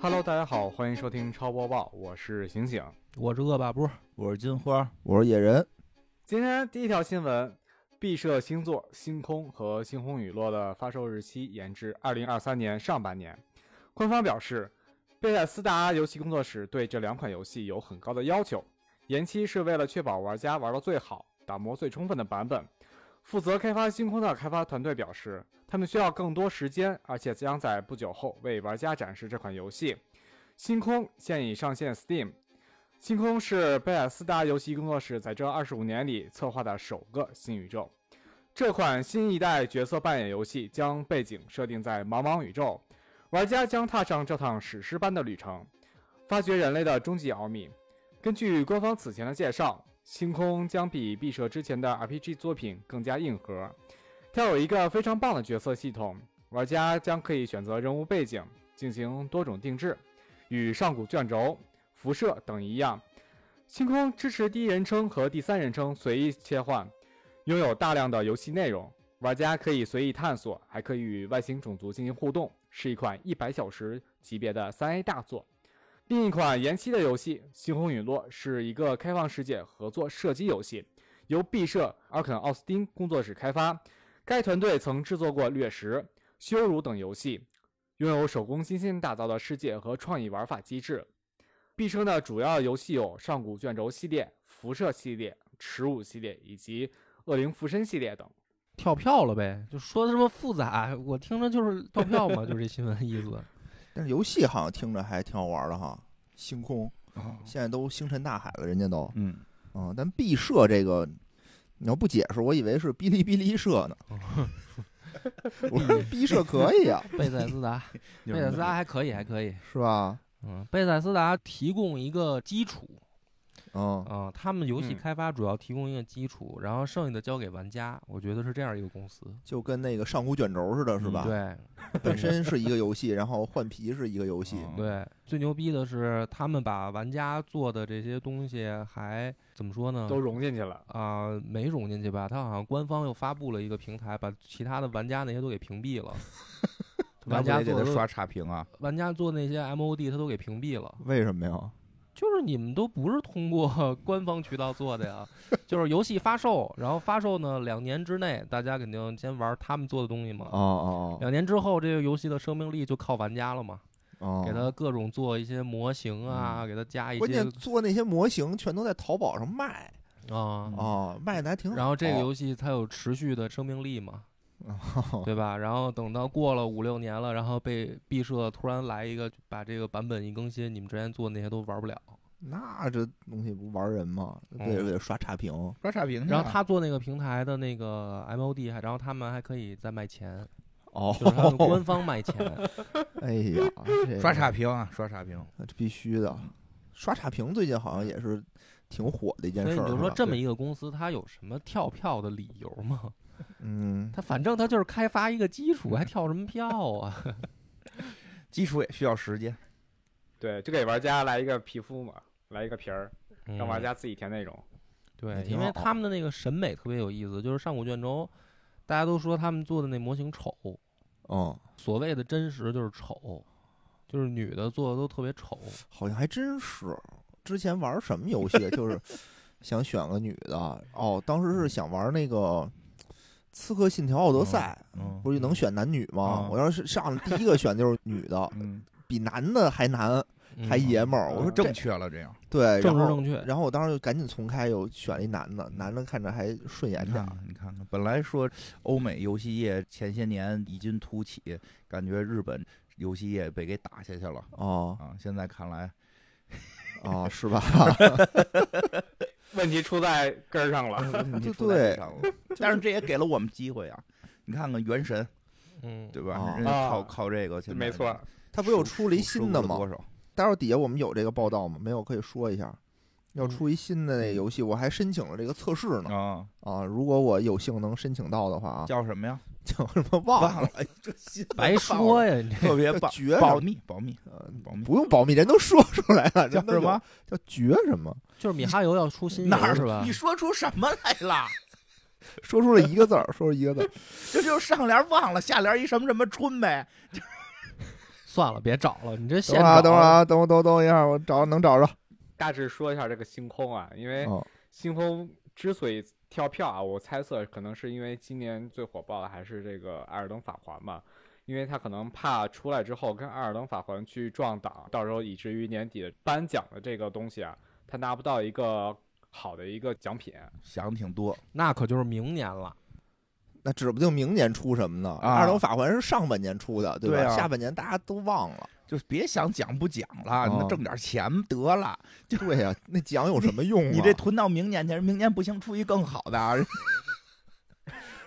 Hello，大家好，欢迎收听超播报，我是醒醒。我是恶霸波，我是金花，我是野人。今天第一条新闻，毕设星座《星空》和《星空陨落》的发售日期延至二零二三年上半年。官方表示，贝塞斯达游戏工作室对这两款游戏有很高的要求，延期是为了确保玩家玩到最好、打磨最充分的版本。负责开发《星空》的开发团队表示，他们需要更多时间，而且将在不久后为玩家展示这款游戏。《星空》现已上线 Steam。《星空》是贝尔斯达游戏工作室在这二十五年里策划的首个新宇宙。这款新一代角色扮演游戏将背景设定在茫茫宇宙，玩家将踏上这趟史诗般的旅程，发掘人类的终极奥秘。根据官方此前的介绍。星空将比毕设之前的 RPG 作品更加硬核，它有一个非常棒的角色系统，玩家将可以选择人物背景进行多种定制，与上古卷轴、辐射等一样。星空支持第一人称和第三人称随意切换，拥有大量的游戏内容，玩家可以随意探索，还可以与外星种族进行互动，是一款一百小时级别的三 A 大作。另一款延期的游戏《星空陨落》是一个开放世界合作射击游戏，由毕设阿肯奥斯汀工作室开发。该团队曾制作过《掠食》《羞辱》等游戏，拥有手工精心打造的世界和创意玩法机制。毕设的主要游戏有《上古卷轴》系列、《辐射》系列、《耻辱》系列以及《恶灵附身》系列等。跳票了呗？就说的这么复杂，我听着就是跳票嘛，就这新闻意思。但是游戏好像听着还挺好玩的哈，星空，现在都星辰大海了，人家都，嗯，嗯，但毕设这个，你要不解释，我以为是哔哩哔哩社呢。我说毕设可以啊，贝塞斯达，贝塞斯达还可以，还可以，是吧？嗯，贝塞斯达提供一个基础。嗯啊，他们游戏开发主要提供一个基础，然后剩下的交给玩家。我觉得是这样一个公司，就跟那个上古卷轴似的，是吧？对，本身是一个游戏，然后换皮是一个游戏。对，最牛逼的是他们把玩家做的这些东西还怎么说呢？都融进去了啊？没融进去吧？他好像官方又发布了一个平台，把其他的玩家那些都给屏蔽了。玩家给他刷差评啊！玩家做那些 MOD 他都给屏蔽了。为什么呀？就是你们都不是通过 官方渠道做的呀，就是游戏发售，然后发售呢两年之内，大家肯定先玩他们做的东西嘛。哦哦。两年之后，这个游戏的生命力就靠玩家了嘛。哦。给他各种做一些模型啊，给他加一些。关键做那些模型全都在淘宝上卖。啊啊，卖的还挺好。然后这个游戏它有持续的生命力嘛？对吧？然后等到过了五六年了，然后被毕设突然来一个，把这个版本一更新，你们之前做的那些都玩不了。那这东西不玩人吗？得得刷差评，刷差评。然后他做那个平台的那个 MOD，还然后他们还可以再卖钱。哦，就是他们官方卖钱。哎呀，刷差评啊，刷差评，这必须的。刷差评最近好像也是挺火的一件事。所以你就说这么一个公司，它有什么跳票的理由吗？嗯，他反正他就是开发一个基础，还跳什么票啊？基础也需要时间。对，就给玩家来一个皮肤嘛。来一个皮儿，让玩家自己填内容。对，因为他们的那个审美特别有意思，就是上古卷轴，大家都说他们做的那模型丑。嗯，所谓的真实就是丑，就是女的做的都特别丑。好像还真是，之前玩什么游戏，就是 想选个女的。哦，当时是想玩那个《刺客信条：奥德赛》，不是能选男女吗？我要是上来第一个选就是女的，比男的还难。还爷们儿，我说正确了，这样对，正正确。然后我当时就赶紧重开，又选了一男的，男的看着还顺眼点。你看看，本来说欧美游戏业前些年异军突起，感觉日本游戏业被给打下去了。哦啊，现在看来，哦，是吧？问题出在根儿上了。问题出在上了。但是这也给了我们机会啊！你看看《原神》，嗯，对吧？人家靠靠这个，没错。他不又出了一新的吗？多少？待会儿底下我们有这个报道吗？没有，可以说一下。要出一新的那游戏，我还申请了这个测试呢。啊啊！如果我有幸能申请到的话啊，叫什么呀？叫什么忘了？这新白说呀！你特别棒，绝保密保密呃保密，不用保密，人都说出来了。叫什么？叫绝什么？就是米哈游要出新哪是吧？你说出什么来了？说出了一个字儿，说出一个字儿，这就是上联忘了，下联一什么什么春呗。算了，别找了，你这等会儿，等会儿啊，等我等等一下，我找能找着。大致说一下这个星空啊，因为星空之所以跳票啊，我猜测可能是因为今年最火爆的还是这个《艾尔登法环》嘛，因为他可能怕出来之后跟《艾尔登法环》去撞档，到时候以至于年底的颁奖的这个东西啊，他拿不到一个好的一个奖品。想的挺多，那可就是明年了。那指不定明年出什么呢？《二等法环》是上半年出的，对吧？下半年大家都忘了，就别想奖不奖了，那挣点钱得了。对呀，那奖有什么用啊？你这囤到明年去，明年不行，出一更好的。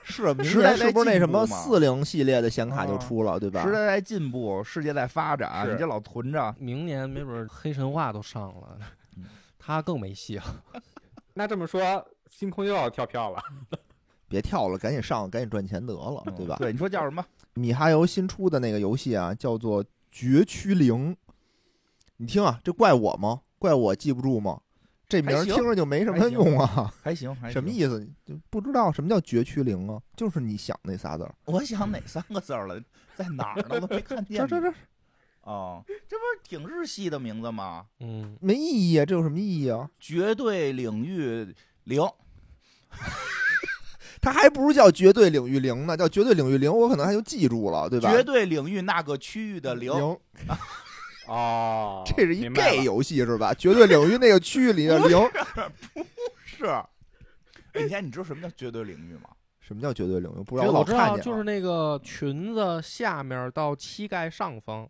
是，明年是不是那什么四零系列的显卡就出了，对吧？时代在进步，世界在发展，你这老囤着，明年没准黑神话都上了，他更没戏了。那这么说，星空又要跳票了。别跳了，赶紧上，赶紧赚钱得了，对吧？对，你说叫什么？米哈游新出的那个游戏啊，叫做《绝区零》。你听啊，这怪我吗？怪我记不住吗？这名听着就没什么用啊。还行还，什么意思？就不知道什么叫绝区零啊？就是你想那仨字儿。我想哪三个字儿了？在哪儿呢？都没看见。这这这。哦，这不是挺日系的名字吗？嗯，没意义啊，这有什么意义啊？绝对领域零。它还不如叫绝对领域零呢，叫绝对领域零，我可能还就记住了，对吧？绝对领域那个区域的零。哦，这是一 gay 游戏是吧？绝对领域那个区域里的 零。不是。以前你知道什么叫绝对领域吗？什么叫绝对领域？不知道。我知道，就是那个裙子下面到膝盖上方。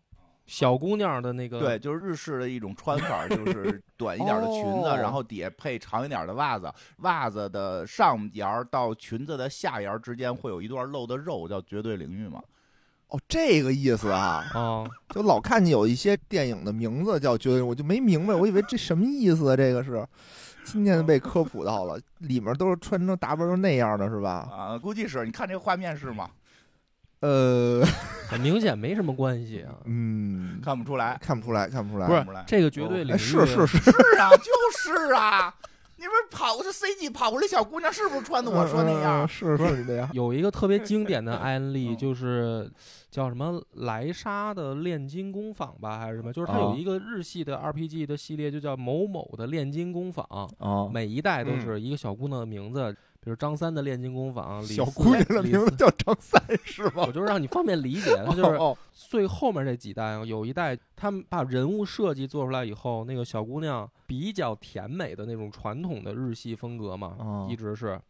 小姑娘的那个对，就是日式的一种穿法，就 是短一点的裙子，然后底下配长一点的袜子，袜子的上沿到裙子的下沿之间会有一段露的肉，叫绝对领域嘛。哦，这个意思啊，啊，就老看见有一些电影的名字叫绝对，我就没明白，我以为这什么意思啊？这个是今天被科普到了，里面都是穿成打扮成那样的，是吧？啊，估计是你看这个画面是吗？呃，很明显没什么关系啊。嗯，看不出来，看不出来，看不出来。不是这个绝对领域，是是是是啊，就是啊。你不是跑过去 CG 跑过来小姑娘是不是穿的我说那样？是是那样。有一个特别经典的 案例，就是叫什么莱莎的炼金工坊吧，还是什么？就是它有一个日系的 RPG 的系列，就叫某某的炼金工坊。哦，每一代都是一个小姑娘的名字。比如张三的炼金工坊，小姑娘的名字叫张三，是吗？我就让你方便理解，他就是最后面这几代，有一代他们把人物设计做出来以后，那个小姑娘比较甜美的那种传统的日系风格嘛，一直是，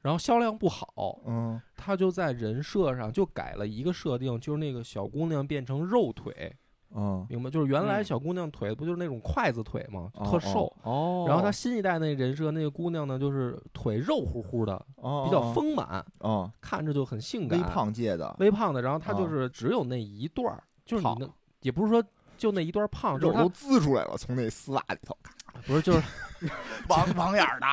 然后销量不好，嗯，他就在人设上就改了一个设定，就是那个小姑娘变成肉腿。嗯，明白，就是原来小姑娘腿不就是那种筷子腿吗？特瘦。哦。然后她新一代那人设，那个姑娘呢，就是腿肉乎乎的，比较丰满。哦。看着就很性感。微胖界的。微胖的，然后她就是只有那一段儿，就是你那也不是说就那一段胖，肉都滋出来了，从那丝袜里头。不是，就是 网网眼的。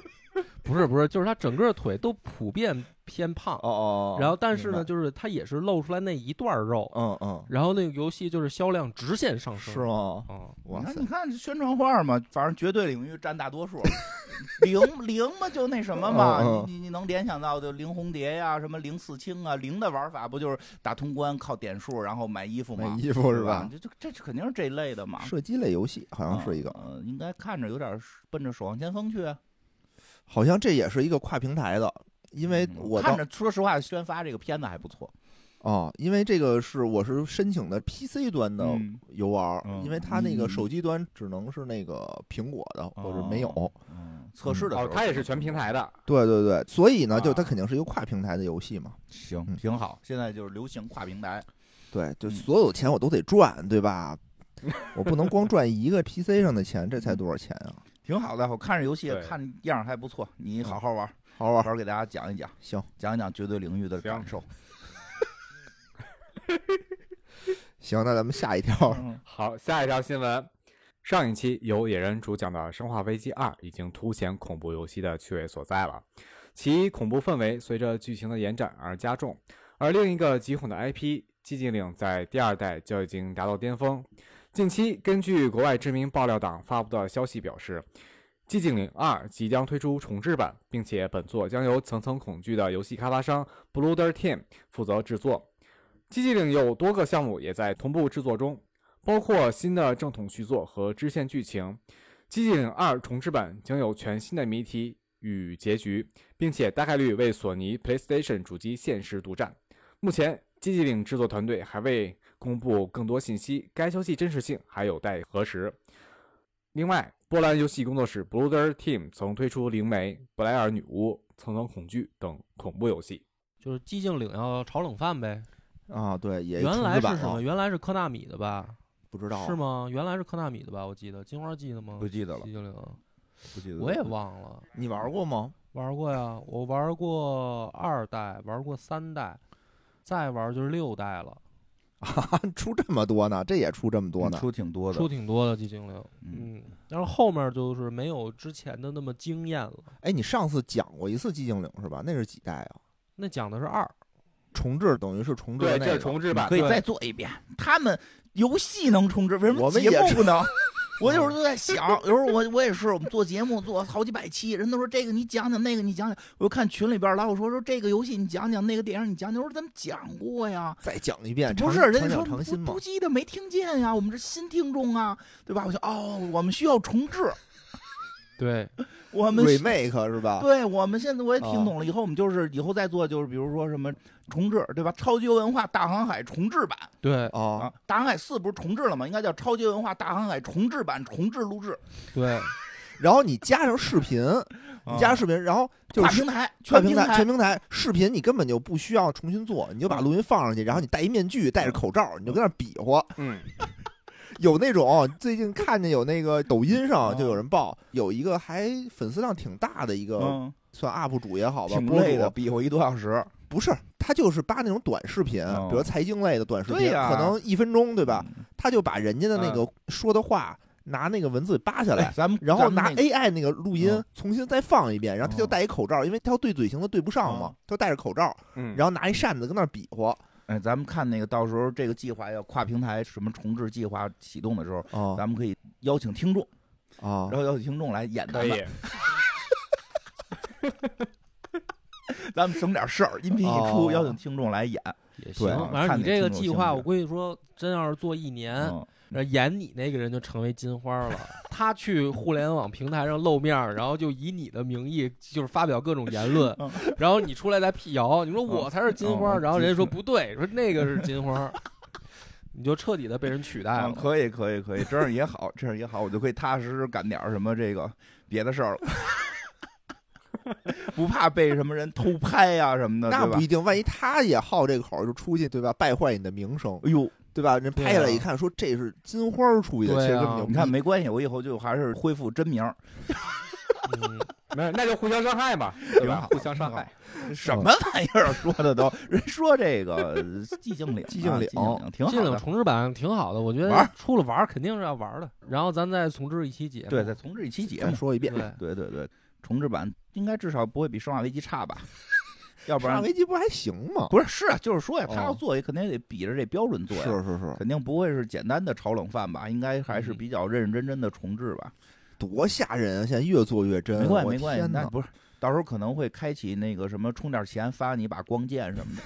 不是不是，就是他整个腿都普遍偏胖哦哦，然后但是呢，就是他也是露出来那一段肉，嗯嗯，然后那个游戏就是销量直线上升，是吗？嗯，哇塞！你看宣传画嘛，反正绝对领域占大多数，零 零嘛就那什么嘛，你你你能联想到的零红蝶呀，什么零四清啊，零的玩法不就是打通关靠点数，然后买衣服买衣服是吧？这这这肯定是这类的嘛，射击类游戏好像是一个，嗯，应该看着有点奔着守望先锋去。好像这也是一个跨平台的，因为我看着，说实话，宣发这个片子还不错哦。因为这个是我是申请的 PC 端的游玩，因为它那个手机端只能是那个苹果的或者没有。测试的时候，它也是全平台的。对对对，所以呢，就它肯定是一个跨平台的游戏嘛。行，挺好。现在就是流行跨平台。对，就所有钱我都得赚，对吧？我不能光赚一个 PC 上的钱，这才多少钱啊？挺好的，我看着游戏看样还不错，你好好玩，好好玩，好好给大家讲一讲，行，讲一讲绝对领域的感受。行，那咱们下一条。好，下一条新闻，上一期由野人主讲的《生化危机二》已经凸显恐怖游戏的趣味所在了，其恐怖氛围随着剧情的延展而加重，而另一个极恐的 IP《寂静岭》在第二代就已经达到巅峰。近期，根据国外知名爆料党发布的消息表示，《寂静岭2》即将推出重制版，并且本作将由层层恐惧的游戏开发商 b l u d e r Team 负责制作。寂静岭有多个项目也在同步制作中，包括新的正统续作和支线剧情。寂静岭二重置版将有全新的谜题与结局，并且大概率为索尼 PlayStation 主机限时独占。目前，寂静岭制作团队还未公布更多信息，该消息真实性还有待核实。另外，波兰游戏工作室 Blooder Team 曾推出《灵媒》《布莱尔女巫》《层层恐惧》等恐怖游戏。就是寂静岭要炒冷饭呗？啊，对，也原来是什么？原来是科纳米的吧？不知道是吗？原来是科纳米的吧？我记得金花记得吗？不记得了。寂静岭，不记得。我也忘了。你玩过吗？玩过呀，我玩过二代，玩过三代，再玩就是六代了。啊，出这么多呢？这也出这么多呢？出挺多的，出挺多的寂静岭。嗯，但是后面就是没有之前的那么惊艳了。哎，你上次讲过一次寂静岭是吧？那是几代啊？那讲的是二重置，等于是重置。对，这是重置版，可以再做一遍。他们游戏能重置，为什么节目不能？我有时候都在想，有时候我我也是，我们做节目做好几百期，人都说这个你讲讲，那个你讲讲。我就看群里边老有说说这个游戏你讲讲，那个电影你讲讲。我说咱们讲过呀，再讲一遍。不是，人家说不不记得，没听见呀。我们是新听众啊，对吧？我就哦，我们需要重置。对，我们 remake 是吧？对，我们现在我也听懂了。以后我们就是以后再做，就是比如说什么重置，对吧？超级文化大航海重置版。对啊，大航海四不是重置了吗？应该叫超级文化大航海重置版重置录制。对，然后你加上视频，你加上视频，然后就是平台，全平台，全平台视频，你根本就不需要重新做，你就把录音放上去，然后你戴一面具，戴着口罩，你就跟那比划。嗯。有那种最近看见有那个抖音上就有人报，有一个还粉丝量挺大的一个算 UP 主也好吧，挺累的，比划一多小时。不是，他就是扒那种短视频，比如财经类的短视频，可能一分钟，对吧？他就把人家的那个说的话拿那个文字扒下来，咱们然后拿 AI 那个录音重新再放一遍，然后他就戴一口罩，因为他要对嘴型的对不上嘛，他戴着口罩，然后拿一扇子跟那比划。哎，咱们看那个，到时候这个计划要跨平台什么重置计划启动的时候，咱们可以邀请听众啊，然后邀请听众来演他们。咱们省点事儿，音频一出，邀请听众来演也行。反正你这个计划，我估计说，真要是做一年。那演你那个人就成为金花了，他去互联网平台上露面，然后就以你的名义就是发表各种言论，然后你出来再辟谣，你说我才是金花，然后人家说不对，说那个是金花，你就彻底的被人取代了。可以可以可以，这样也好，这样也好，我就可以踏踏实实干点什么这个别的事儿了，不怕被什么人偷拍呀什么的。那不一定，万一他也好这个口，就出去对吧，败坏你的名声。哎呦。对吧？人拍下来一看，说这是金花出去的，其实根本就你看没关系，我以后就还是恢复真名。没有，那就互相伤害吧，对吧？互相伤害，什么玩意儿说的都？人说这个寂静岭，寂静岭挺好，寂静岭重置版挺好的，我觉得出了玩肯定是要玩的。然后咱再重置一期节目，对，再重置一期节目，说一遍。对对对，重置版应该至少不会比《生化危机》差吧？要不然危机不还行吗？不是，是啊，就是说呀，他要做也肯定得比着这标准做呀。是是是，肯定不会是简单的炒冷饭吧？应该还是比较认认真真的重置吧？多吓人啊！现在越做越真。没关系，没关系。那不是，到时候可能会开启那个什么，充点钱发你一把光剑什么的。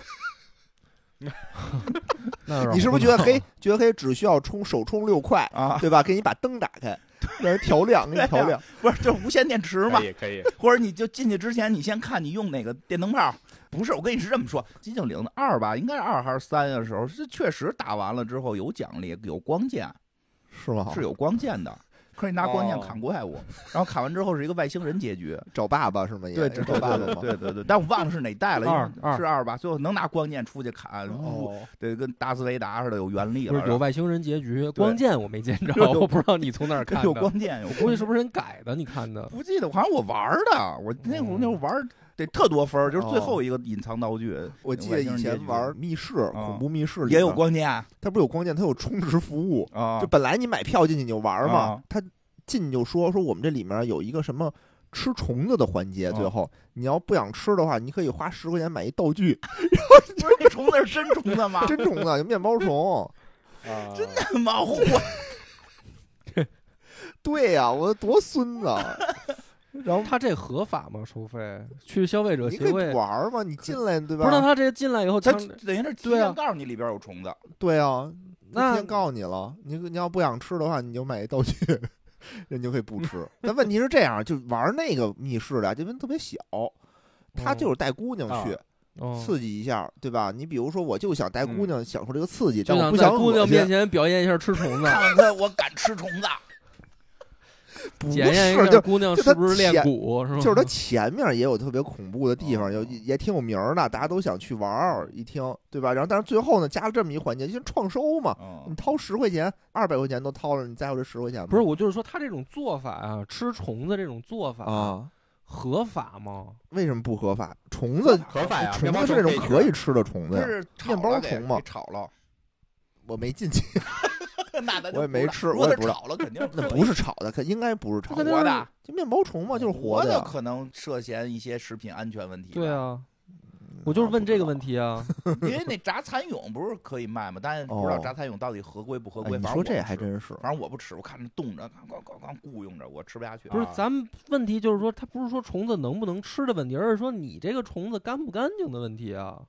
你是不是觉得 黑？觉得黑只需要充首充六块啊，对吧？给你把灯打开，让人调亮，给你调亮。不是，就是无线电池嘛？可以，可以。或者你就进去之前，你先看你用哪个电灯泡。不是，我跟你是这么说，《寂静岭》的二吧，应该是二还是三的时候，是确实打完了之后有奖励，有光剑，是吗？是有光剑的，可以拿光剑砍怪物，然后砍完之后是一个外星人结局，找爸爸是吗？对，找爸爸，对对对。但我忘了是哪代了，二是二吧？最后能拿光剑出去砍，哦，对，跟达斯维达似的有原力了。有外星人结局，光剑我没见着，我不知道你从哪儿看的。有光剑，我估计是不是人改的？你看的？不记得，好像我玩的，我那会儿那会儿玩。得特多分就是最后一个隐藏道具。我记得以前玩密室，恐怖密室也有光剑，它不有光剑，它有充值服务啊。就本来你买票进去你就玩嘛，他进就说说我们这里面有一个什么吃虫子的环节，最后你要不想吃的话，你可以花十块钱买一道具。不是那虫子是真虫子吗？真虫子，有面包虫 啊！真的吗？对呀，我多孙子。然后他这合法吗？收费？去消费者协会玩吗？你进来对吧？不是，他这进来以后，他等于是提前告诉你里边有虫子。对啊，那提前告诉你了。你你要不想吃的话，你就买道具，人就可以不吃。但问题是这样，就玩那个密室的，这边特别小，他就是带姑娘去。刺激一下，对吧？你比如说，我就想带姑娘享受这个刺激，但我不想姑娘面前表演一下吃虫子，看看我敢吃虫子。检验一下姑娘是不是练蛊，是吧？就是它前面也有特别恐怖的地方，有也挺有名的，大家都想去玩儿一听，对吧？然后但是最后呢，加了这么一环节，就创收嘛，你掏十块钱、二百块钱都掏了，你在乎这十块钱吗？不是，我就是说他这种做法啊，吃虫子这种做法啊。合法吗？为什么不合法？虫子合法呀，虫子是那种可以吃的虫子呀，面包虫吗？炒了，我没进去，那我也没吃，我也不知道。炒了肯定那不是炒的，可应该不是炒的，活的，就面包虫嘛，就是活的，可能涉嫌一些食品安全问题。对啊。我就是问这个问题啊，因为那炸蚕蛹不是可以卖吗？但是不知道炸蚕蛹到底合规不合规。你说这还真是，反正我不吃，我看着冻着，咣咣咣雇佣着，我吃不下去。不是，咱们问题就是说，它不是说虫子能不能吃的问题，而是说你这个虫子干不干净的问题啊。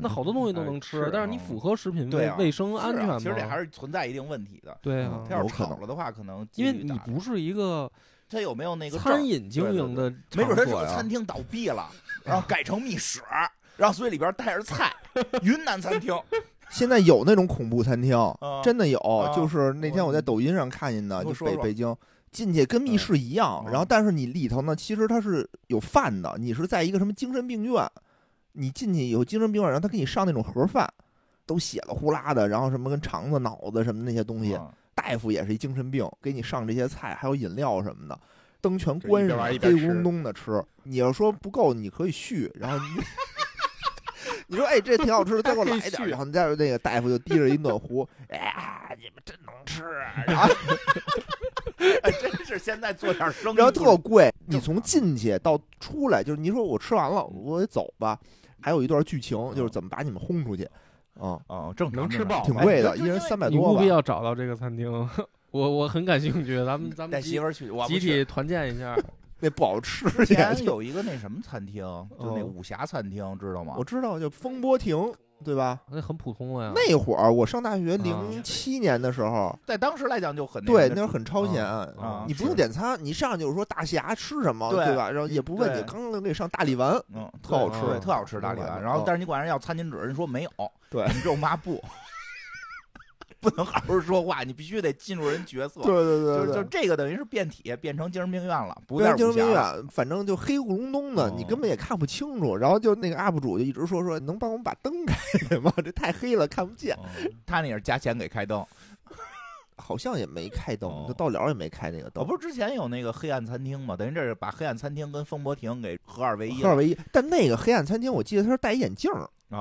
那好多东西都能吃，但是你符合食品卫卫生安全吗？其实这还是存在一定问题的。对啊，它要炒了的话，可能因为你不是一个，它有没有那个餐饮经营的？没准它是个餐厅倒闭了，然后改成密室。然后所以里边带着菜，云南餐厅，现在有那种恐怖餐厅，真的有。就是那天我在抖音上看见的，就北北京进去跟密室一样。然后但是你里头呢，其实它是有饭的。你是在一个什么精神病院，你进去有精神病院，然后他给你上那种盒饭，都血了呼啦的，然后什么跟肠子、脑子什么那些东西。大夫也是一精神病，给你上这些菜，还有饮料什么的，灯全关上，黑咕隆咚的吃。你要说不够，你可以续，然后你。你说哎，这挺好吃的，再给我来一点。然后再那个大夫就提着一暖壶，哎呀，你们真能吃啊！哎，真是现在做点生意，然后特贵。你从进去到出来，就是你说我吃完了，我得走吧。还有一段剧情，就是怎么把你们轰出去。啊啊，正能吃饱，挺贵的，一人三百多。你务必要找到这个餐厅，我我很感兴趣。咱们 咱们带媳妇去，集体团建一下。那不好吃。之前有一个那什么餐厅，就那武侠餐厅，知道吗？我知道，就风波亭，对吧？那很普通了呀。那会儿我上大学零七年的时候，在当时来讲就很对，那时候很超前。你不用点餐，你上就是说大侠吃什么，对吧？然后也不问你，刚刚给你上大力丸，嗯，特好吃，特好吃大力丸。然后但是你管人要餐巾纸，人说没有，对，你只有抹布。不能好好说话，你必须得进入人角色。对对对，就就这个等于是变体，变成精神病院了，不是精神病院，反正就黑咕隆咚的，你根本也看不清楚。然后就那个 UP 主就一直说说，能帮我们把灯开开吗？这太黑了，看不见。他那也是加钱给开灯，好像也没开灯，就到了也没开那个灯。不是之前有那个黑暗餐厅吗？等于这是把黑暗餐厅跟风波亭给合二为一。合二为一，但那个黑暗餐厅，我记得他是戴眼镜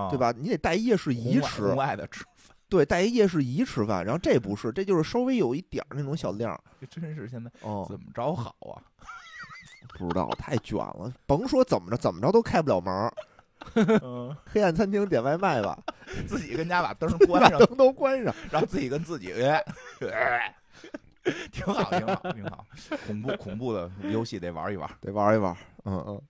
对吧？你得戴夜视仪吃。外的吃。对，带一夜视仪吃饭，然后这不是，这就是稍微有一点儿那种小亮。这真是现在哦，怎么着好啊？不知道，太卷了，甭说怎么着，怎么着都开不了门。嗯，黑暗餐厅点外卖吧，自己跟家把灯关上，灯都关上，然后自己跟自己，挺好，挺好，挺好。恐怖恐怖的游戏得玩一玩，得玩一玩。嗯嗯，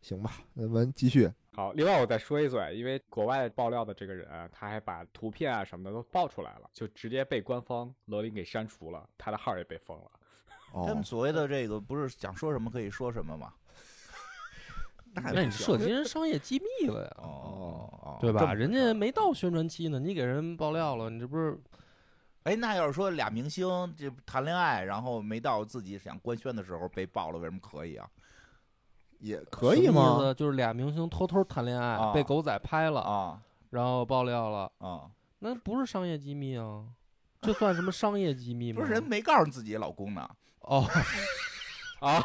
行吧，那我们继续。好，另外我再说一嘴，因为国外爆料的这个人，他还把图片啊什么的都爆出来了，就直接被官方罗琳给删除了，他的号也被封了。他们所谓的这个不是想说什么可以说什么吗？那你涉及人商业机密了呀？哦，对吧？人家没到宣传期呢，你给人爆料了，你这不是？哎，那要是说俩明星这谈恋爱，然后没到自己想官宣的时候被爆了，为什么可以啊？也可以吗？就是俩明星偷偷谈恋爱，被狗仔拍了啊，然后爆料了啊，那不是商业机密啊？这算什么商业机密吗？不是人没告诉自己老公呢？哦，啊，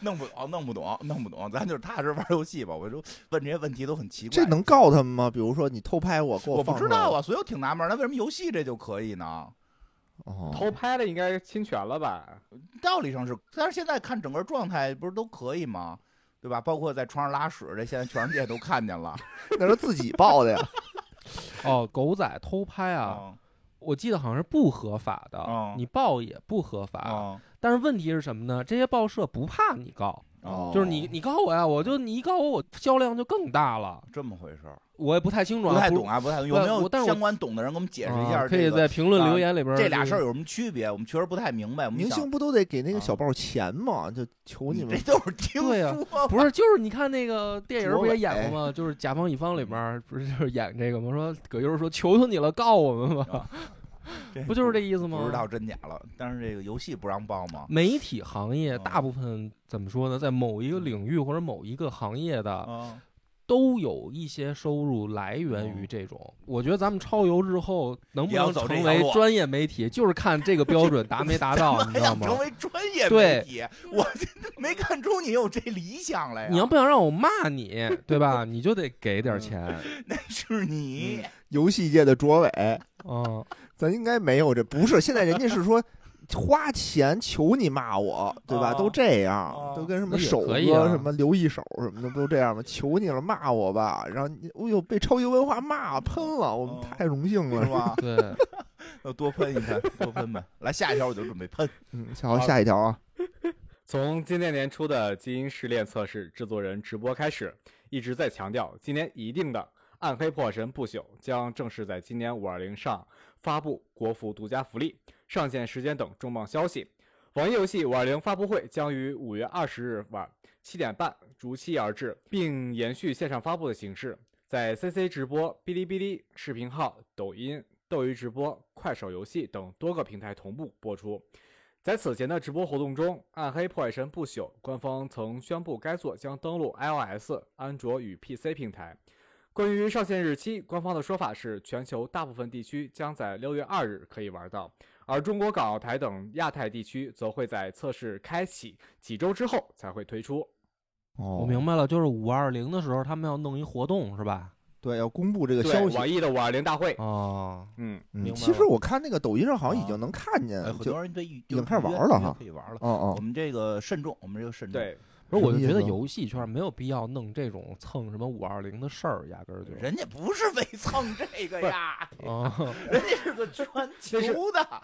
弄不懂，弄不懂，弄不懂，咱就是踏实玩游戏吧。我就问这些问题都很奇怪。这能告他们吗？比如说你偷拍我，给我我不知道啊，所以我挺纳闷，那为什么游戏这就可以呢？偷拍的应该侵权了吧？道理上是，但是现在看整个状态不是都可以吗？对吧？包括在床上拉屎，这现在全世界都看见了，那是自己报的呀。哦，狗仔偷拍啊，我记得好像是不合法的，你报也不合法。但是问题是什么呢？这些报社不怕你告，就是你你告我呀，我就你一告我，我销量就更大了。这么回事儿，我也不太清楚，不太懂啊，不太懂。有没有相关懂的人给我们解释一下？可以在评论留言里边。这俩事儿有什么区别？我们确实不太明白。明星不都得给那个小报钱吗？就求你们，这都是听说。不是，就是你看那个电影不也演过吗？就是《甲方乙方》里边不是就是演这个吗？说葛优说：“求求你了，告我们吧。”不就是这意思吗？不知道真假了，但是这个游戏不让报吗？媒体行业大部分怎么说呢？在某一个领域或者某一个行业的，都有一些收入来源于这种。我觉得咱们超游日后能不能成为专业媒体，就是看这个标准达没达到，你知道吗？成为专业媒体，我没看出你有这理想来。你要不想让我骂你，对吧？你就得给点钱。那是你游戏界的卓伟，嗯。咱应该没有这不是，现在人家是说花钱求你骂我，对吧？都这样，都跟什么手哥、什么刘一手什么的不都这样吗？求你了，骂我吧！然后你，哎呦，被超级文化骂喷了，我们太荣幸了，是吧？对，要多喷一喷，多喷呗。来下一条，我就准备喷。嗯，好，下一条啊。从今年年初的基因试炼测试制作人直播开始，一直在强调，今年一定的《暗黑破神不朽》将正式在今年五二零上。发布国服独家福利、上线时间等重磅消息。网易游戏五二零发布会将于五月二十日晚七点半如期而至，并延续线上发布的形式，在 CC 直播、哔哩哔哩视频号、抖音、斗鱼直播、快手游戏等多个平台同步播出。在此前的直播活动中，《暗黑破坏神不朽》官方曾宣布该作将登陆 iOS、安卓与 PC 平台。关于上线日期，官方的说法是，全球大部分地区将在六月二日可以玩到，而中国、港澳台等亚太地区则会在测试开启几周之后才会推出。哦，我明白了，就是五二零的时候他们要弄一活动是吧？对，要公布这个消息。网易的五二零大会。哦，嗯，明白。其实我看那个抖音上好像已经能看见，很多人对已经开始玩了哈，可以玩了。哦哦，我们这个慎重，我们这个慎重。对。不是，我就觉得游戏圈没有必要弄这种蹭什么五二零的事儿，压根儿就。人家不是为蹭这个呀，人家是个全球的。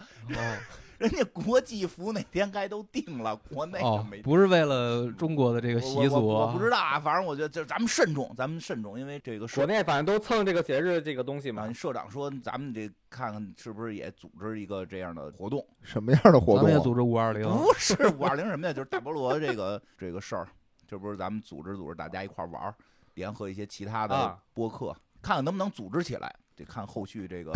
人家国际服哪天该都定了，国内没。不是为了中国的这个习俗，我不知道啊。反正我觉得，就咱们慎重，咱们慎重，因为这个国内反正都蹭这个节日这个东西嘛。社长说，咱们得看看是不是也组织一个这样的活动。什么样的活动？也组织五二零？不是五二零什么呀？就是大菠萝这个这个事儿，这不是咱们组织组织大家一块玩儿，联合一些其他的播客，看看能不能组织起来。得看后续这个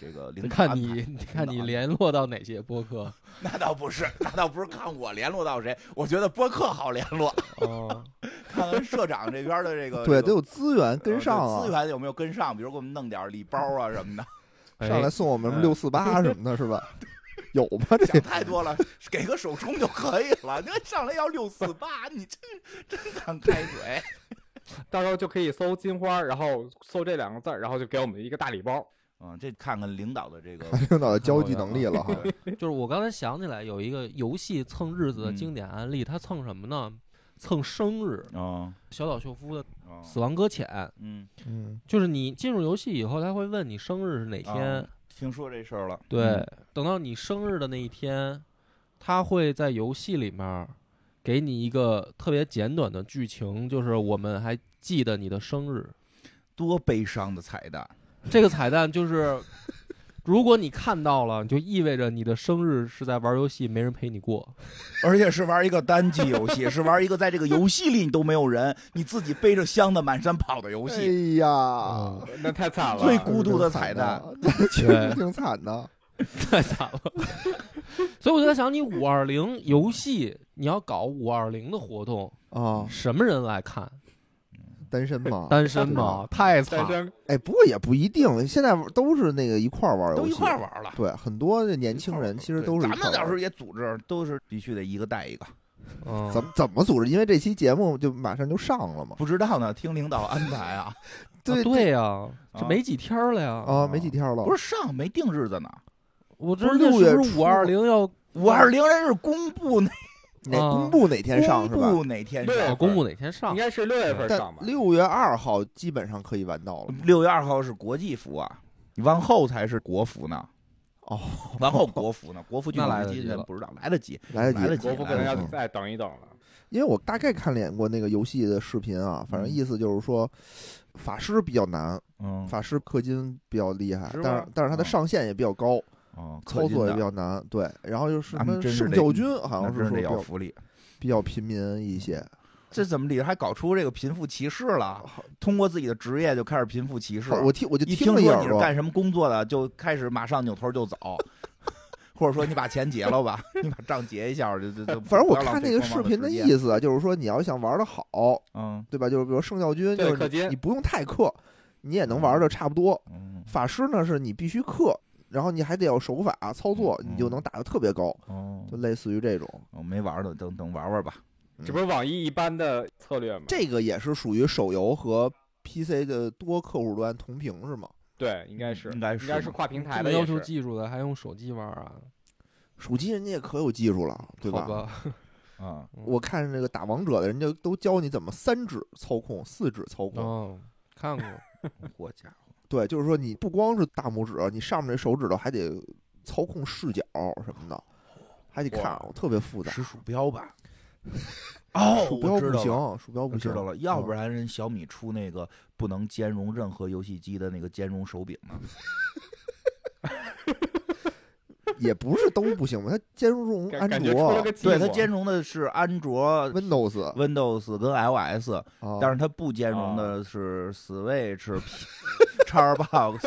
这个，看你你看你联络到哪些播客？那倒不是，那倒不是看我联络到谁。我觉得播客好联络。哦，看看社长这边的这个，对，得有资源跟上啊，资源有没有跟上？比如给我们弄点礼包啊什么的，上来送我们六四八什么的，是吧？有吗？这太多了，给个首充就可以了。你上来要六四八，你真真敢开嘴。到时候就可以搜金花，然后搜这两个字然后就给我们一个大礼包。嗯，这看看领导的这个领导的交际能力了哈。就是我刚才想起来有一个游戏蹭日子的经典案例，他蹭什么呢？蹭生日啊！小岛秀夫的《死亡搁浅》。嗯嗯，就是你进入游戏以后，他会问你生日是哪天。听说这事儿了。对，等到你生日的那一天，他会在游戏里面。给你一个特别简短的剧情，就是我们还记得你的生日，多悲伤的彩蛋。这个彩蛋就是，如果你看到了，就意味着你的生日是在玩游戏，没人陪你过，而且是玩一个单机游戏，是玩一个在这个游戏里你都没有人，你自己背着箱子满山跑的游戏。哎呀，那太惨了，最孤独的彩蛋，确实挺惨的。太惨了，所以我就在想，你五二零游戏，你要搞五二零的活动啊，什么人来看？单身吗？单身吗？太惨。哎，不过也不一定，现在都是那个一块儿玩游戏，都一块玩了。对，很多的年轻人其实都是。咱们到时候也组织，都是必须得一个带一个。怎么怎么组织？因为这期节目就马上就上了嘛。不知道呢，听领导安排啊。对对呀，这没几天了呀。啊，没几天了。不是上没定日子呢。我这六月五二零要五二零人是公布哪哪公布哪天上是吧？公布哪天上？公布哪天上？应该是六月份上吧。六月二号基本上可以玩到了。六月二号是国际服啊，你往后才是国服呢。哦，往后国服呢？国服就来得及不知道来得及，来得及，国服可能要再等一等了。因为我大概看脸过那个游戏的视频啊，反正意思就是说，法师比较难，嗯，法师氪金比较厉害，但是但是它的上限也比较高，操作也比较难，对。然后就是什么圣教军，好像是说比较福利，比较平民一些。这怎么里头还搞出这个贫富歧视了？通过自己的职业就开始贫富歧视。我听我就听说你是干什么工作的，就开始马上扭头就走，或者说你把钱结了吧，你把账结一下就就就。反正我看那个视频的意思就是说，你要想玩的好，嗯，对吧？就是比如圣教军，就是你不用太氪，你也能玩的差不多。法师呢，是你必须氪，然后你还得要手法操作，你就能打的特别高。就类似于这种。我没玩的，等等玩玩吧。这不是网易一般的策略吗？这个也是属于手游和 PC 的多客户端同屏是吗？对，应该是，应该是，应该是跨平台的。要求技术的还用手机玩啊？手机人家也可有技术了，对吧？啊，我看那个打王者的人家都教你怎么三指操控、四指操控。哦，看过。我家伙，对，就是说你不光是大拇指，你上面这手指头还得操控视角什么的，还得看，特别复杂。是鼠标吧？哦，鼠标不行，鼠标不知道了。要不然人小米出那个不能兼容任何游戏机的那个兼容手柄呢？也不是都不行吧？它兼容安卓，对，它兼容的是安卓、Windows、Windows 跟 iOS，但是它不兼容的是 Switch、Xbox、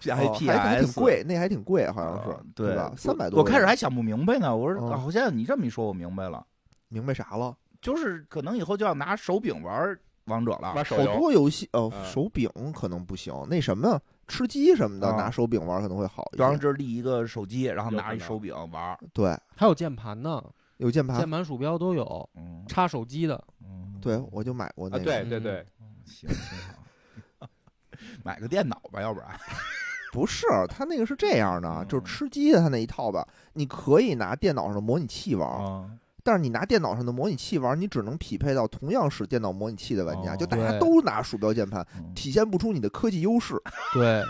PS，还挺贵，那还挺贵，好像是，对吧？三百多。我开始还想不明白呢，我说，好像你这么一说，我明白了，明白啥了？就是可能以后就要拿手柄玩王者了，好多游戏哦，手柄可能不行，那什么。吃鸡什么的，拿手柄玩可能会好一点。然后这立一个手机，然后拿一手柄玩。对，还有键盘呢，有键盘、键盘、鼠标都有。嗯，插手机的。嗯，对，我就买过那个。对对对，行挺好。买个电脑吧，要不然。不是，他那个是这样的，就是吃鸡的他那一套吧，你可以拿电脑上的模拟器玩。但是你拿电脑上的模拟器玩，你只能匹配到同样使电脑模拟器的玩家，就大家都拿鼠标键盘，体现不出你的科技优势。对，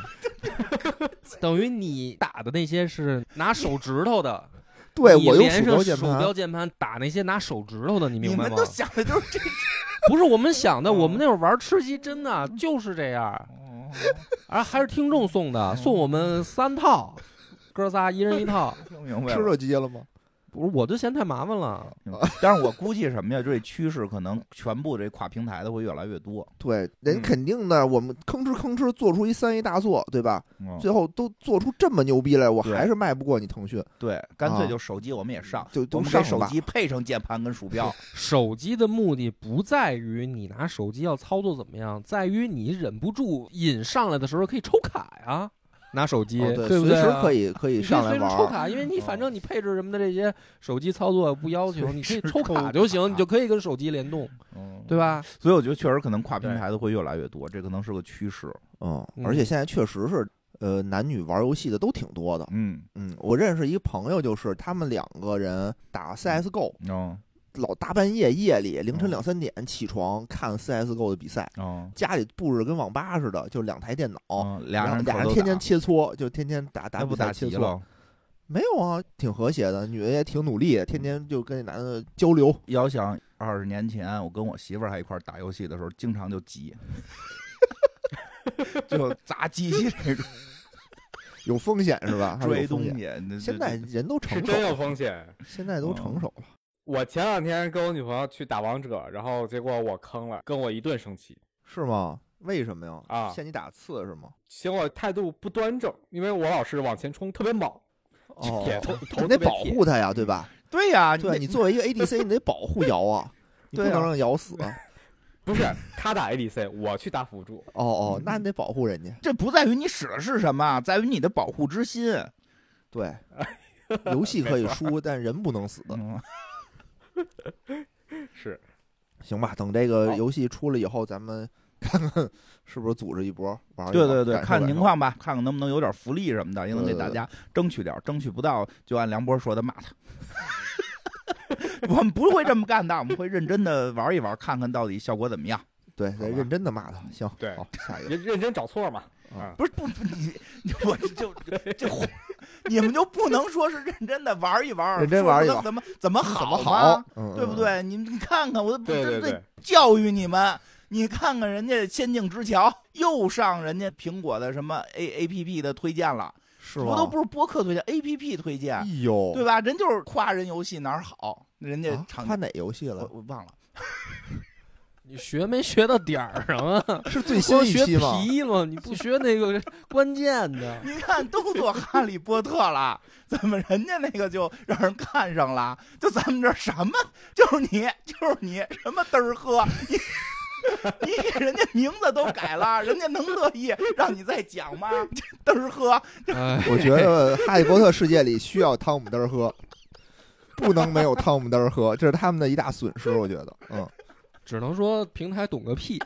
等于你打的那些是拿手指头的，对我用鼠标键盘打那些拿手指头的，你明白吗？你们都想的就是这，不是我们想的，我们那会儿玩吃鸡真的就是这样，而还是听众送的，送我们三套，哥仨一人一套，听明白吃着鸡了吗？不是，我就嫌太麻烦了。但是我估计什么呀？这趋势可能全部这跨平台的会越来越多。对，人肯定的。我们吭哧吭哧做出一三 A 大作，对吧？最后都做出这么牛逼来，我还是卖不过你腾讯。对，干脆就手机我们也上，就都上手机配上键盘跟鼠标。手机的目的不在于你拿手机要操作怎么样，在于你忍不住瘾上来的时候可以抽卡呀。拿手机，对不对？随时可以可以上来玩。抽卡，因为你反正你配置什么的这些手机操作不要求，你可以抽卡就行，你就可以跟手机联动，对吧？所以我觉得确实可能跨平台的会越来越多，这可能是个趋势。嗯，而且现在确实是，呃，男女玩游戏的都挺多的。嗯嗯，我认识一个朋友，就是他们两个人打 CSGO。嗯。老大半夜夜里凌晨两三点起床看 CSGO 的比赛，家里布置跟网吧似的，就两台电脑，俩人俩人天天切磋，就天天打打比赛切磋。没有啊，挺和谐的，女的也挺努力，天天就跟那男的交流。遥想二十年前我跟我媳妇儿还一块打游戏的时候，经常就急，就砸机器那种，有风险是吧？追东西，现在人都成熟，真有风险，现在都成熟了。我前两天跟我女朋友去打王者，然后结果我坑了，跟我一顿生气。是吗？为什么呀？啊，嫌你打次是吗？嫌我态度不端正，因为我老是往前冲，特别猛。哦，你得保护他呀，对吧？对呀，对你作为一个 ADC，你得保护瑶啊，你不能让瑶死。不是他打 ADC，我去打辅助。哦哦，那你得保护人家。这不在于你使的是什么，在于你的保护之心。对，游戏可以输，但人不能死。是，行吧，等这个游戏出了以后，咱们 看看是不是组织一波玩。对对对，看情况吧，看看能不能有点福利什么的，也能给大家争取点。争取不到，就按梁波说的骂他。我们不会这么干的，我们会认真的玩一玩，看看到底效果怎么样。对，得认真的骂他。行，对，好，下一个，认认真找错嘛。啊，不是不你，我就就 你们就不能说是认真的玩一玩，认真玩一玩，怎么怎么好好，对不对？你你看看，我对对对，教育你们，你看看人家仙境之桥又上人家苹果的什么 A A P P 的推荐了，是吗？都不是播客推荐，A P P 推荐，哎呦，对吧？人就是夸人游戏哪儿好，人家夸哪游戏了？我忘了。你学没学到点儿上啊？是最新一期吗？皮了，你不学那个关键的。你看，都做哈利波特了，怎么人家那个就让人看上了？就咱们这什么，就是你，就是你，什么嘚儿喝，你你给人家名字都改了，人家能乐意让你再讲吗？嘚儿喝。我觉得哈利波特世界里需要汤姆嘚儿喝，不能没有汤姆嘚儿喝，这是他们的一大损失。我觉得，嗯。只能说平台懂个屁，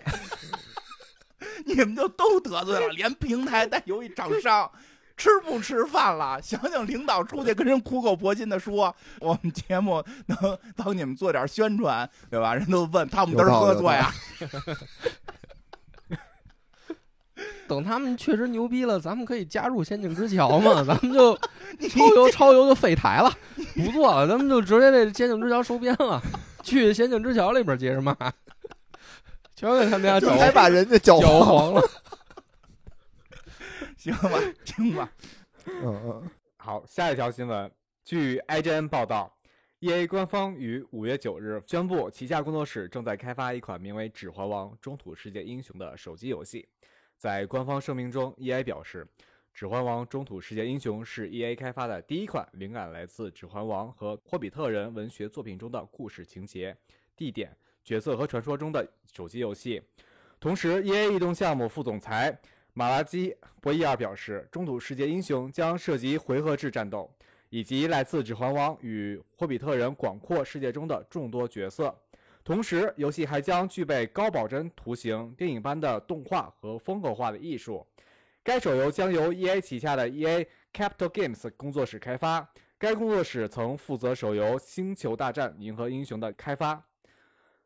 你们就都得罪了，连平台带游戏厂商 吃不吃饭了？想想领导出去跟人苦口婆心的说，我们节目能帮你们做点宣传，对吧？人都问他们都是合作呀。等他们确实牛逼了，咱们可以加入仙境之桥嘛？咱们就超游超游就废台了，不做了，咱们就直接这仙境之桥收编了。去仙境之桥里边接着骂，全给他们家脚还把人家脚黄了，行吧，行吧，嗯嗯，好，下一条新闻，据 IGN 报道，EA 官方于五月九日宣布，旗下工作室正在开发一款名为《指环王：中土世界英雄》的手机游戏。在官方声明中，EA 表示。《指环王：中土世界英雄》是 E.A. 开发的第一款灵感来自《指环王》和《霍比特人》文学作品中的故事情节、地点、角色和传说中的手机游戏。同时，E.A. 移动项目副总裁马拉基·博伊尔表示，《中土世界英雄》将涉及回合制战斗，以及来自《指环王》与《霍比特人》广阔世界中的众多角色。同时，游戏还将具备高保真图形、电影般的动画和风格化的艺术。该手游将由 EA 旗下的 EA Capital Games 工作室开发。该工作室曾负责手游《星球大战：银河英雄》的开发。《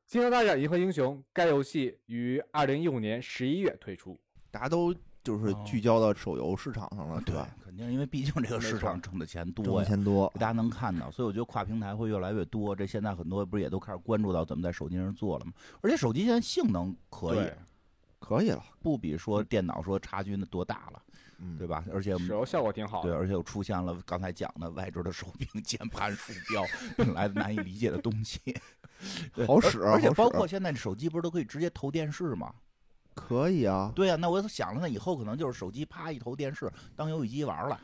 星球大战：银河英雄》该游戏于二零一五年十一月推出。大家都就是聚焦到手游市场上了，对吧？肯定，因为毕竟这个市场挣的钱多，挣的钱多，大家能看到。所以我觉得跨平台会越来越多。这现在很多不是也都开始关注到怎么在手机上做了吗？而且手机现在性能可以。可以了，不比说电脑说差距那多大了，对吧？而且使用效果挺好，对，而且又出现了刚才讲的外置的手柄、键盘、鼠标，本来难以理解的东西，好使。而且包括现在手机不是都可以直接投电视吗？可以啊。对呀，那我想了，那以后可能就是手机啪一投电视，当游戏机玩了。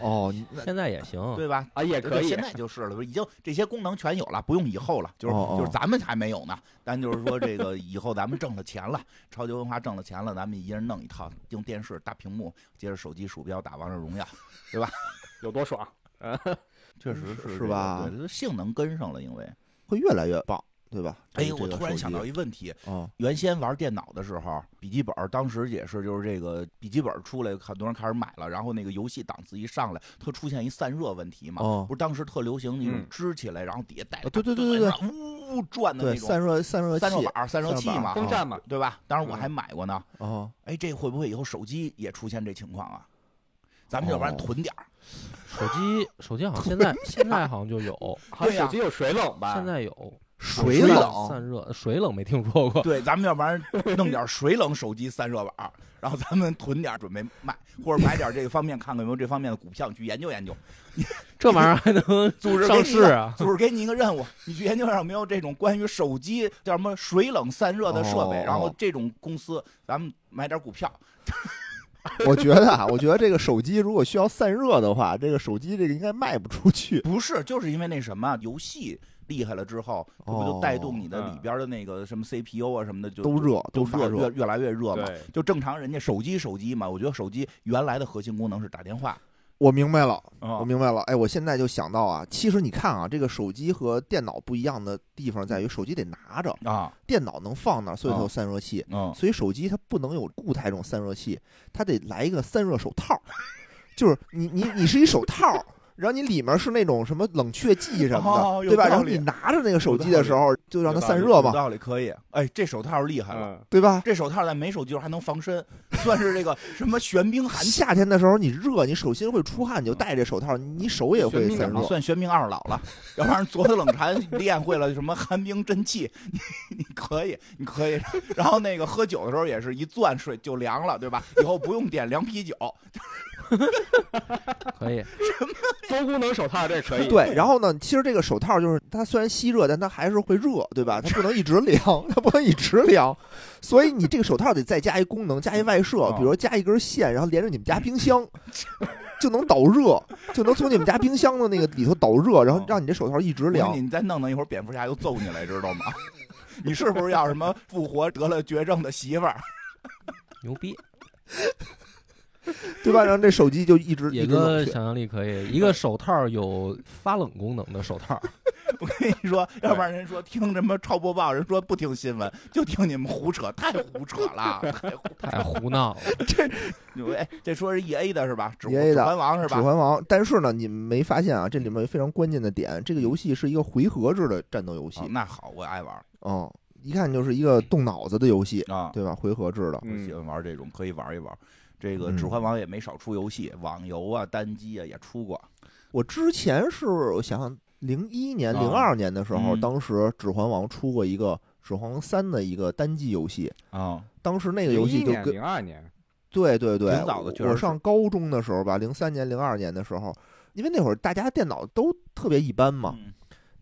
哦，现在也行，对吧？啊，也可以，现在就是了，已经这些功能全有了，不用以后了。就是就是咱们还没有呢，但就是说这个以后咱们挣了钱了，超级文化挣了钱了，咱们一人弄一套，用电视大屏幕，接着手机鼠标打王者荣耀，对吧？有多爽？确实是，是吧？对，性能跟上了，因为会越来越棒。对吧？哎，我突然想到一问题原先玩电脑的时候，笔记本当时也是，就是这个笔记本出来，很多人开始买了，然后那个游戏档次一上来，它出现一散热问题嘛。不是当时特流行那种支起来，然后底下带对对对对对，呜呜转的那种散热散热散热板散热器嘛，风扇嘛，对吧？当时我还买过呢。哦，哎，这会不会以后手机也出现这情况啊？咱们要不然囤点儿。手机手机好像现在 现在好像就有，对手机有水冷吧？现在有。水冷散热，水冷没听说过。对，咱们要不然弄点水冷手机散热板，然后咱们囤点准备卖，或者买点这个方面，看看有没有这方面的股票，去研究研究。这玩意儿还能组织上市啊？组织给你一个任务，你去研究有没有这种关于手机叫什么水冷散热的设备，然后这种公司咱们买点股票。我觉得啊，我觉得这个手机如果需要散热的话，这个手机这个应该卖不出去。不是，就是因为那什么游戏。厉害了之后，这不就带动你的里边的那个什么 CPU 啊什么的就都热，都发热，越来越热嘛。就正常人家手机手机嘛，我觉得手机原来的核心功能是打电话。我明白了，我明白了。哎，我现在就想到啊，其实你看啊，这个手机和电脑不一样的地方在于，手机得拿着啊，电脑能放那，所以它有散热器。嗯，所以手机它不能有固态这种散热器，它得来一个散热手套，就是你你你是一手套。然后你里面是那种什么冷却剂什么的，对吧？然后你拿着那个手机的时候，就让它散热嘛。道理可以。哎，这手套厉害了，对吧？这手套在没手机时候还能防身，算是这个什么玄冰寒。夏天的时候你热，你手心会出汗，你就戴这手套，你手也会散热。算玄冰二老了，要不然昨天冷禅练会了什么寒冰真气，你你可以，你可以。然后那个喝酒的时候也是一攥水就凉了，对吧？以后不用点凉啤酒。可以，什么多功能手套这可以。对，然后呢，其实这个手套就是它虽然吸热，但它还是会热，对吧？它不能一直凉，它不能一直凉。所以你这个手套得再加一功能，加一外设，比如加一根线，然后连着你们家冰箱，就能导热，就能从你们家冰箱的那个里头导热，然后让你这手套一直凉。你再弄弄一会儿，蝙蝠侠又揍你来，知道吗？你是不是要什么复活得了绝症的媳妇儿？牛逼！对吧？然后这手机就一直野哥想象力可以，一个手套有发冷功能的手套。我跟你说，要不然人说听什么超播报，人说不听新闻，就听你们胡扯，太胡扯了，太胡闹了。这，哎，这说是 E A 的是吧？E A 的指环王是吧？指环王。但是呢，你们没发现啊？这里面有非常关键的点，这个游戏是一个回合制的战斗游戏。那好，我爱玩。哦，一看就是一个动脑子的游戏啊，对吧？回合制的，我喜欢玩这种，可以玩一玩。这个《指环王》也没少出游戏，网游啊、单机啊也出过。我之前是我想想，零一年、零二年的时候，当时《指环王》出过一个《指环王三》的一个单机游戏啊。当时那个游戏就跟零二年，对对对，早的。我上高中的时候吧，零三年、零二年的时候，因为那会儿大家电脑都特别一般嘛。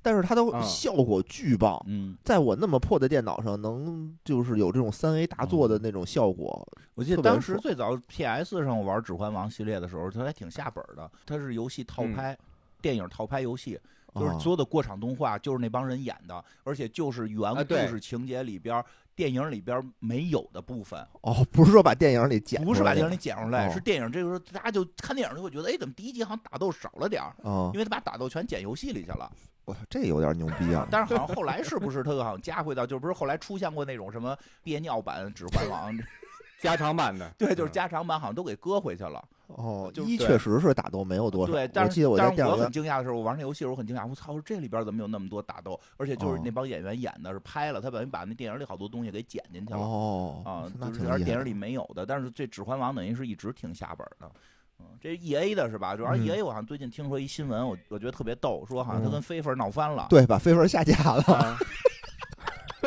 但是它的效果巨棒，嗯，在我那么破的电脑上，能就是有这种三 A 大作的那种效果。我记得当时最早 PS 上玩《指环王》系列的时候，它还挺下本的。它是游戏套拍，电影套拍游戏，就是所有的过场动画就是那帮人演的，而且就是原故事情节里边、电影里边没有的部分。哦，不是说把电影里剪，不是把电影里剪出来，是电影这个时候大家就看电影就会觉得，哎，怎么第一集好像打斗少了点儿？因为他把打斗全剪游戏里去了。我操这有点牛逼啊！但是好像后来是不是他好像加回到，就不是后来出现过那种什么憋尿版《指环王》加长版的？对，就是加长版，好像都给搁回去了。哦，一确实是打斗没有多少。对，但是但是我很惊讶的是，我玩那游戏时候我很惊讶，我操，这里边怎么有那么多打斗？而且就是那帮演员演的是拍了，他等于把那电影里好多东西给剪进去了。哦，啊，就是电影里没有的。但是这《指环王》等于是一直挺下本的。嗯，这 E A 的是吧？主要 E A，我好像最近听说一新闻，我我觉得特别逗，说好像他跟飞粉闹翻了。对，把飞粉下架了，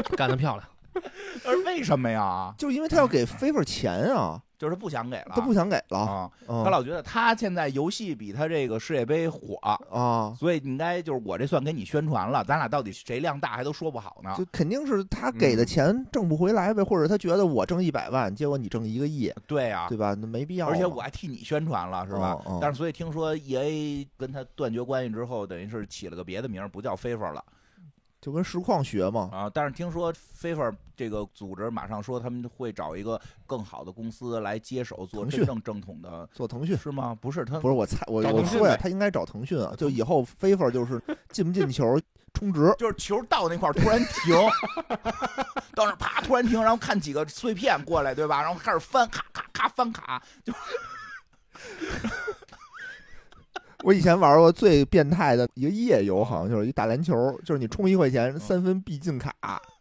干得漂亮。而为什么呀？就因为他要给飞粉钱啊。就是不想给了，他不想给了啊！他老觉得他现在游戏比他这个世界杯火啊，所以应该就是我这算给你宣传了，咱俩到底谁量大还都说不好呢。就肯定是他给的钱挣不回来呗，或者他觉得我挣一百万，结果你挣一个亿，对呀，对吧？那没必要。而且我还替你宣传了，是吧？但是所以听说 E A 跟他断绝关系之后，等于是起了个别的名，不叫 FIFA 了。就跟实况学嘛啊！但是听说 FIFA 这个组织马上说他们会找一个更好的公司来接手做真正正统的做腾讯是吗？不是他不是我猜我我说呀，他应该找腾讯啊！就以后 FIFA 就是 进不进球充值，就是球到那块突然停，到那啪突然停，然后看几个碎片过来对吧？然后开始翻咔咔咔翻卡就。我以前玩过最变态的一个夜游，好像就是一打篮球，就是你充一块钱三分必进卡。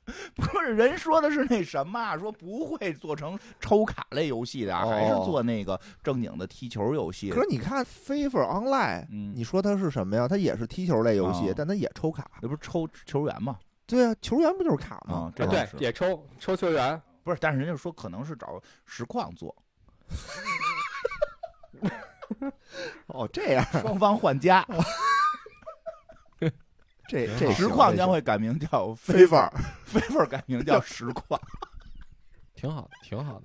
不是人说的是那什么，说不会做成抽卡类游戏的，还是做那个正经的踢球游戏。可是你看 FIFA Online，你说它是什么呀？它也是踢球类游戏，但它也抽卡，这不是抽球员吗？对啊，球员不就是卡吗？对，也抽抽球员。不是，但是人家说可能是找实况做。哦，这样，双方换家，这这实况将会改名叫飞粉，飞粉改名叫实况，挺好的，挺好的。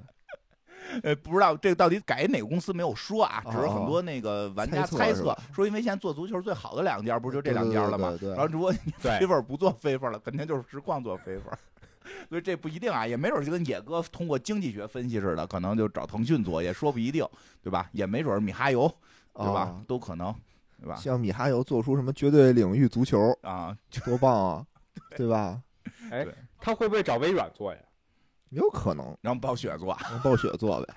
呃，不知道这个到底改哪个公司没有说啊，只是很多那个玩家猜测说，因为现在做足球最好的两家不是就这两家了吗？然后如果你飞粉不做飞粉了，肯定就是实况做飞粉。所以这不一定啊，也没准就跟野哥通过经济学分析似的，可能就找腾讯做，也说不一定，对吧？也没准米哈游，对吧？都可能，对吧？像米哈游做出什么绝对领域足球啊，多棒啊，对吧？哎，他会不会找微软做呀？有可能，让暴雪做，让暴雪做呗。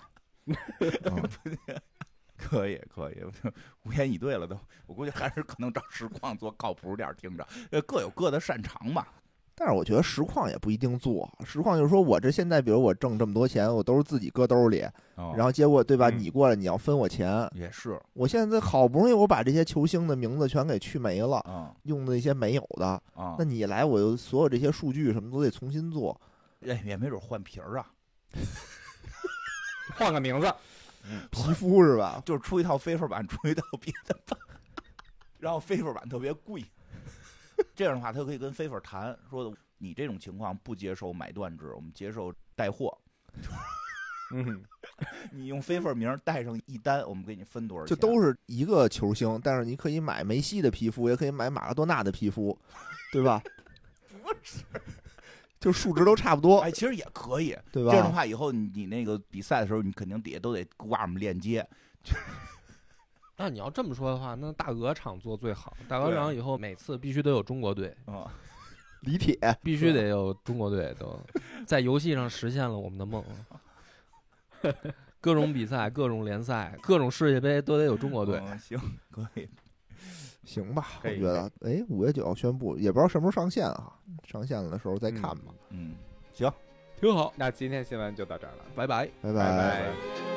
可以可以，无言以对了都。我估计还是可能找实况做靠谱点，听着，呃，各有各的擅长嘛。但是我觉得实况也不一定做，实况就是说我这现在，比如我挣这么多钱，我都是自己搁兜里，然后结果对吧？你过来你要分我钱，也是。我现在好不容易我把这些球星的名字全给去没了，用的那些没有的，那你来我就所有这些数据什么都得重新做，也也没准换皮儿啊，换个名字，皮肤是吧？就是出一套飞分版，出一套别的版，然后飞分版特别贵。这样的话，他可以跟飞粉谈，说你这种情况不接受买断制，我们接受带货。嗯，你用飞粉名带上一单，我们给你分多少钱？就都是一个球星，但是你可以买梅西的皮肤，也可以买马拉多纳的皮肤，对吧？不是，就数值都差不多。哎，其实也可以，对吧？这样的话，以后你你那个比赛的时候，你肯定底下都得挂我们链接。那你要这么说的话，那大鹅厂做最好。大鹅厂以后每次必须得有中国队啊，李铁 必须得有中国队，都在游戏上实现了我们的梦。各种比赛、各种联赛、各种世界杯都得有中国队。行，可以，行吧？我觉得，哎，五月九号宣布，也不知道什么时候上线啊？上线了的时候再看吧。嗯，行，挺好。那今天新闻就到这儿了，拜拜，拜拜。